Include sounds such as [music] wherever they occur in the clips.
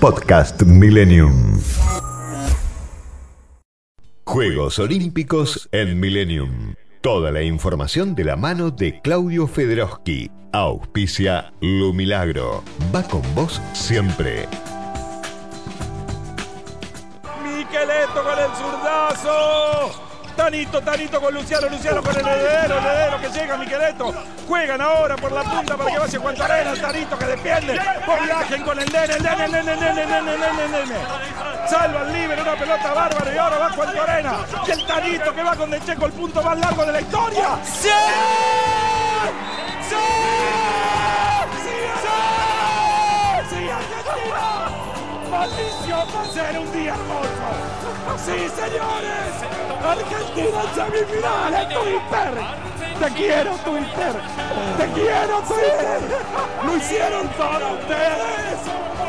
Podcast Millennium. Juegos Olímpicos en Millennium. Toda la información de la mano de Claudio Federowski. Auspicia Lu Milagro. Va con vos siempre. Miqueleto con el zurdazo. Tanito, Tanito con Luciano, Luciano con el heredero, el heredero que llega, Miqueleto. Juegan ahora por la punta para que vaya Juan Arena, Tanito que defiende. Por Lagen con el nene, el nene, el nene, el nene, el nene, el nene, nene. Salva el libre, una pelota bárbara y ahora va Juan Arena. Y el Tanito que va con De Checo, el punto más largo de la historia. ¡Sí! ¡Sí! ¡Maldición va a ser un día hermoso! ¡Sí, señores! Argentina en semifinales, Twitter. Te quiero, Twitter. Te quiero, Twitter. Lo hicieron todos ustedes.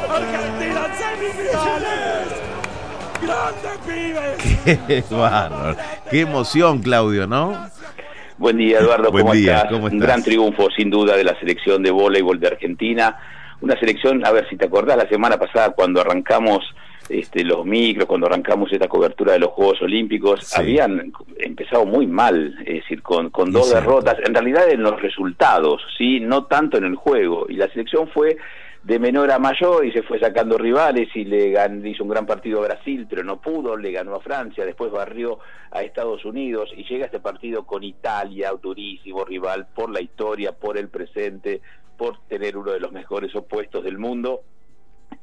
Argentina en semifinales. ¡Grandes pibes! [laughs] Qué bárbaro. Qué emoción, Claudio, ¿no? Buen día, Eduardo. Buen ¿Cómo, día, estás? ¿cómo Un estás? gran triunfo, sin duda, de la selección de voleibol de Argentina. Una selección, a ver si te acordás, la semana pasada cuando arrancamos este, los micros, cuando arrancamos esta cobertura de los Juegos Olímpicos, Sí. habían empezado muy mal, es decir, con, con dos derrotas, en realidad en los resultados, sí, no tanto en el juego. Y la selección fue de menor a mayor y se fue sacando rivales y le hizo un gran partido a Brasil, pero no pudo, le ganó a Francia, después barrió a Estados Unidos y llega este partido con Italia, durísimo rival por la historia, por el presente, por tener uno de los mejores opuestos del mundo.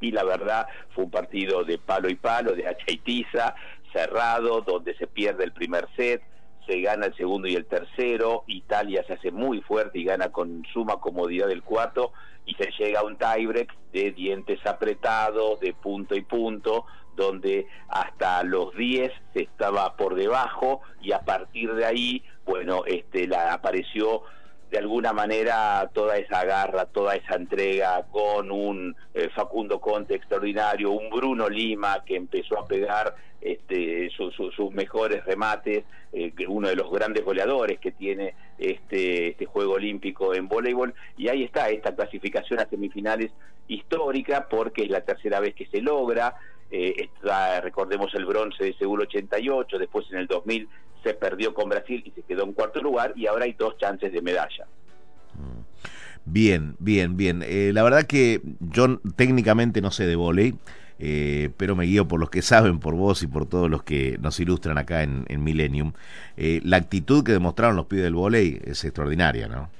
Y la verdad fue un partido de palo y palo, de hacha y tiza, cerrado, donde se pierde el primer set, se gana el segundo y el tercero, Italia se hace muy fuerte y gana con suma comodidad el cuarto, y se llega a un tiebreak de dientes apretados, de punto y punto, donde hasta los 10 se estaba por debajo. Y a partir de ahí, bueno, este la apareció de alguna manera toda esa garra, toda esa entrega con un eh, Facundo Conte extraordinario, un Bruno Lima que empezó a pegar este, su- su- sus mejores remates, eh, uno de los grandes goleadores que tiene este, este Juego Olímpico en voleibol, y ahí está esta clasificación a semifinales histórica porque es la tercera vez que se logra, eh, recordemos el bronce de Seúl 88, después en el 2000 se perdió con Brasil y se quedó en cuarto lugar y ahora hay dos chances de medalla. Bien, bien, bien. Eh, la verdad que yo técnicamente no sé de volei, eh, pero me guío por los que saben, por vos y por todos los que nos ilustran acá en, en Millennium. Eh, la actitud que demostraron los pibes del volei es extraordinaria, ¿no?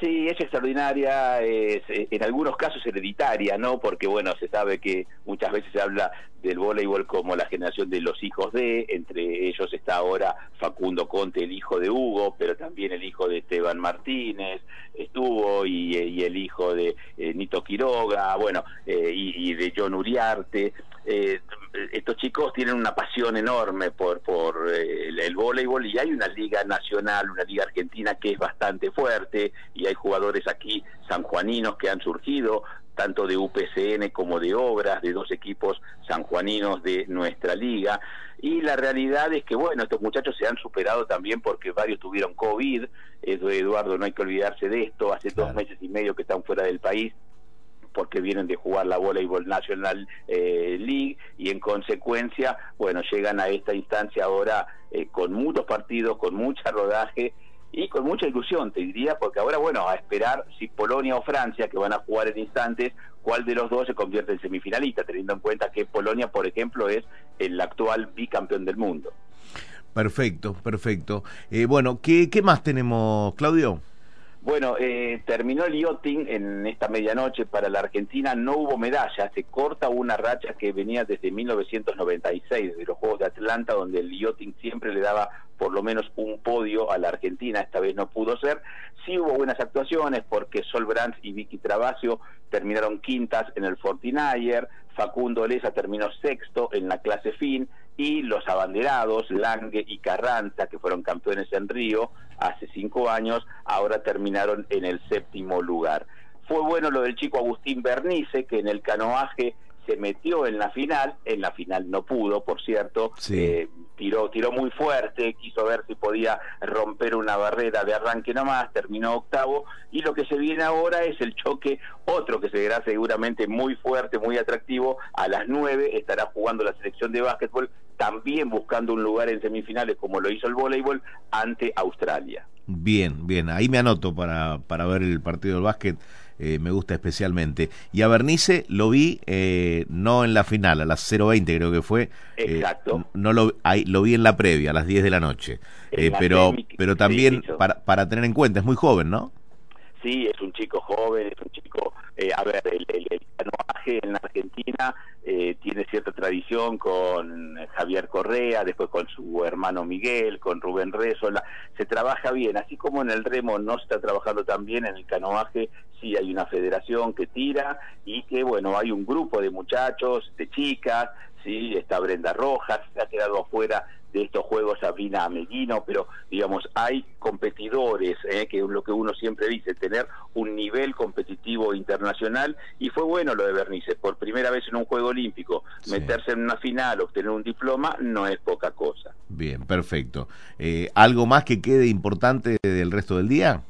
Sí, es extraordinaria, es, eh, en algunos casos hereditaria, ¿no? Porque, bueno, se sabe que muchas veces se habla del voleibol como la generación de los hijos de, entre ellos está ahora Facundo Conte, el hijo de Hugo, pero también el hijo de Esteban Martínez, estuvo, y, eh, el hijo de eh, Nito Quiroga, bueno, eh, y, y de John Uriarte. Eh, estos chicos tienen una pasión enorme por, por eh, el, el voleibol y hay una liga nacional, una liga argentina que es bastante fuerte y hay jugadores aquí sanjuaninos que han surgido, tanto de UPCN como de Obras, de dos equipos sanjuaninos de nuestra liga. Y la realidad es que, bueno, estos muchachos se han superado también porque varios tuvieron COVID. Edu- Eduardo, no hay que olvidarse de esto. Hace Claro. dos meses y medio que están fuera del país porque vienen de jugar la Volleyball National eh, League y en consecuencia, bueno, llegan a esta instancia ahora eh, con muchos partidos, con mucha rodaje y con mucha ilusión, te diría, porque ahora, bueno, a esperar si Polonia o Francia, que van a jugar en instantes, cuál de los dos se convierte en semifinalista, teniendo en cuenta que Polonia, por ejemplo, es el actual bicampeón del mundo. Perfecto, perfecto. Eh, bueno, ¿qué, ¿qué más tenemos, Claudio? Bueno, eh, terminó el yachting en esta medianoche. Para la Argentina, no hubo medalla, se corta una racha que venía desde 1996, de los Juegos de Atlanta, donde el yachting siempre le daba por lo menos un podio a la Argentina, esta vez no pudo ser. Sí hubo buenas actuaciones porque Sol Brandt y Vicky Travasio terminaron quintas en el Fortinayer, Facundo Leza terminó sexto en la clase fin y los abanderados, Lange y Carranza, que fueron campeones en Río hace cinco años, ahora terminaron en el séptimo lugar. Fue bueno lo del chico Agustín Bernice, que en el canoaje se metió en la final, en la final no pudo, por cierto, Sí. eh, tiró, tiró muy fuerte, quiso ver si podía romper una barrera de arranque nomás, terminó octavo, y lo que se viene ahora es el choque, otro que se verá seguramente muy fuerte, muy atractivo, a las nueve estará jugando la selección de básquetbol, también buscando un lugar en semifinales como lo hizo el voleibol ante Australia. Bien, bien, ahí me anoto para, para ver el partido del básquet. Eh, me gusta especialmente. Y a Bernice lo vi eh, no en la final, a las 0.20 creo que fue. Eh, Exacto. no lo, ahí, lo vi en la previa, a las 10 de la noche. pero, pero también para, para tener en cuenta, es muy joven, ¿no? Sí, es un chico joven, es un chico, a ver, el, el, canoaje en la Argentina eh, tiene cierta tradición con Javier Correa, después con su hermano Miguel, con Rubén Rezola, se trabaja bien, así como en el remo no se está trabajando tan bien, en el canoaje sí hay una federación que tira y que bueno, hay un grupo de muchachos, de chicas, sí, está Brenda Rojas, se ha quedado afuera de estos juegos Sabrina Ameguino, pero digamos, hay competidores, eh, que es lo que uno siempre dice, tener un nivel competitivo internacional, y fue bueno lo de Bernice, por primera vez en un juego olímpico, meterse en una final, obtener un diploma, no es poca cosa. Bien, perfecto. Eh, ¿Algo más que quede importante del resto del día?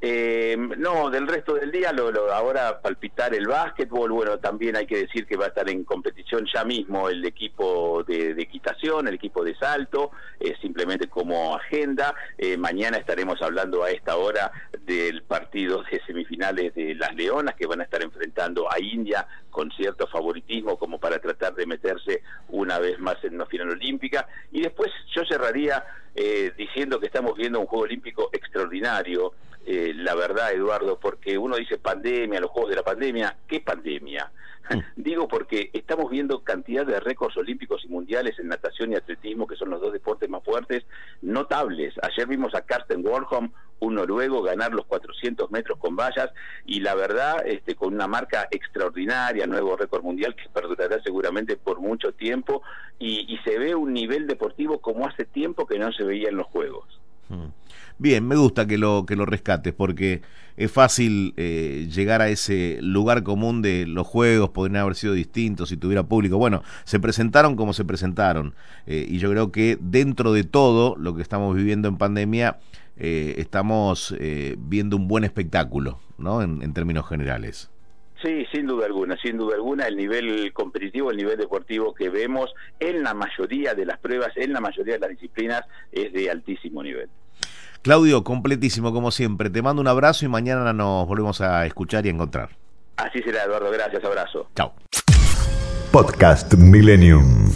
Eh, no, del resto del día, lo, ahora palpitar el básquetbol, bueno, también hay que decir que va a estar en competición ya mismo el equipo de, equitación, el equipo de salto, eh, simplemente como agenda. Eh, mañana estaremos hablando a esta hora del partido de semifinales de las Leonas, que van a estar enfrentando a India con cierto favoritismo como para tratar de meterse una vez más en una final olímpica. Y después yo cerraría eh, diciendo que estamos viendo un Juego Olímpico extraordinario eh, la verdad, Eduardo, porque uno dice pandemia, los juegos de la pandemia, ¿qué pandemia? Mm. [laughs] Digo porque estamos viendo cantidad de récords olímpicos y mundiales en natación y atletismo, que son los dos deportes más fuertes, notables. Ayer vimos a Karsten Warholm, un noruego, ganar los 400 metros con vallas y la verdad, este, con una marca extraordinaria, nuevo récord mundial que perdurará seguramente por mucho tiempo y, y se ve un nivel deportivo como hace tiempo que no se veía en los Juegos. Mm. Bien, me gusta que lo, que lo rescates porque es fácil eh, llegar a ese lugar común de los juegos, podrían haber sido distintos si tuviera público. Bueno, se presentaron como se presentaron eh, y yo creo que dentro de todo lo que estamos viviendo en pandemia, eh, estamos viendo un buen espectáculo, ¿no? En términos generales. Sí, sin duda alguna, sin duda alguna, el nivel competitivo, el nivel deportivo que vemos en la mayoría de las pruebas, en la mayoría de las disciplinas, es de altísimo nivel. Claudio, completísimo como siempre. Te mando un abrazo y mañana nos volvemos a escuchar y a encontrar. Así será, Eduardo. Gracias, abrazo. Chao. Podcast Millennium.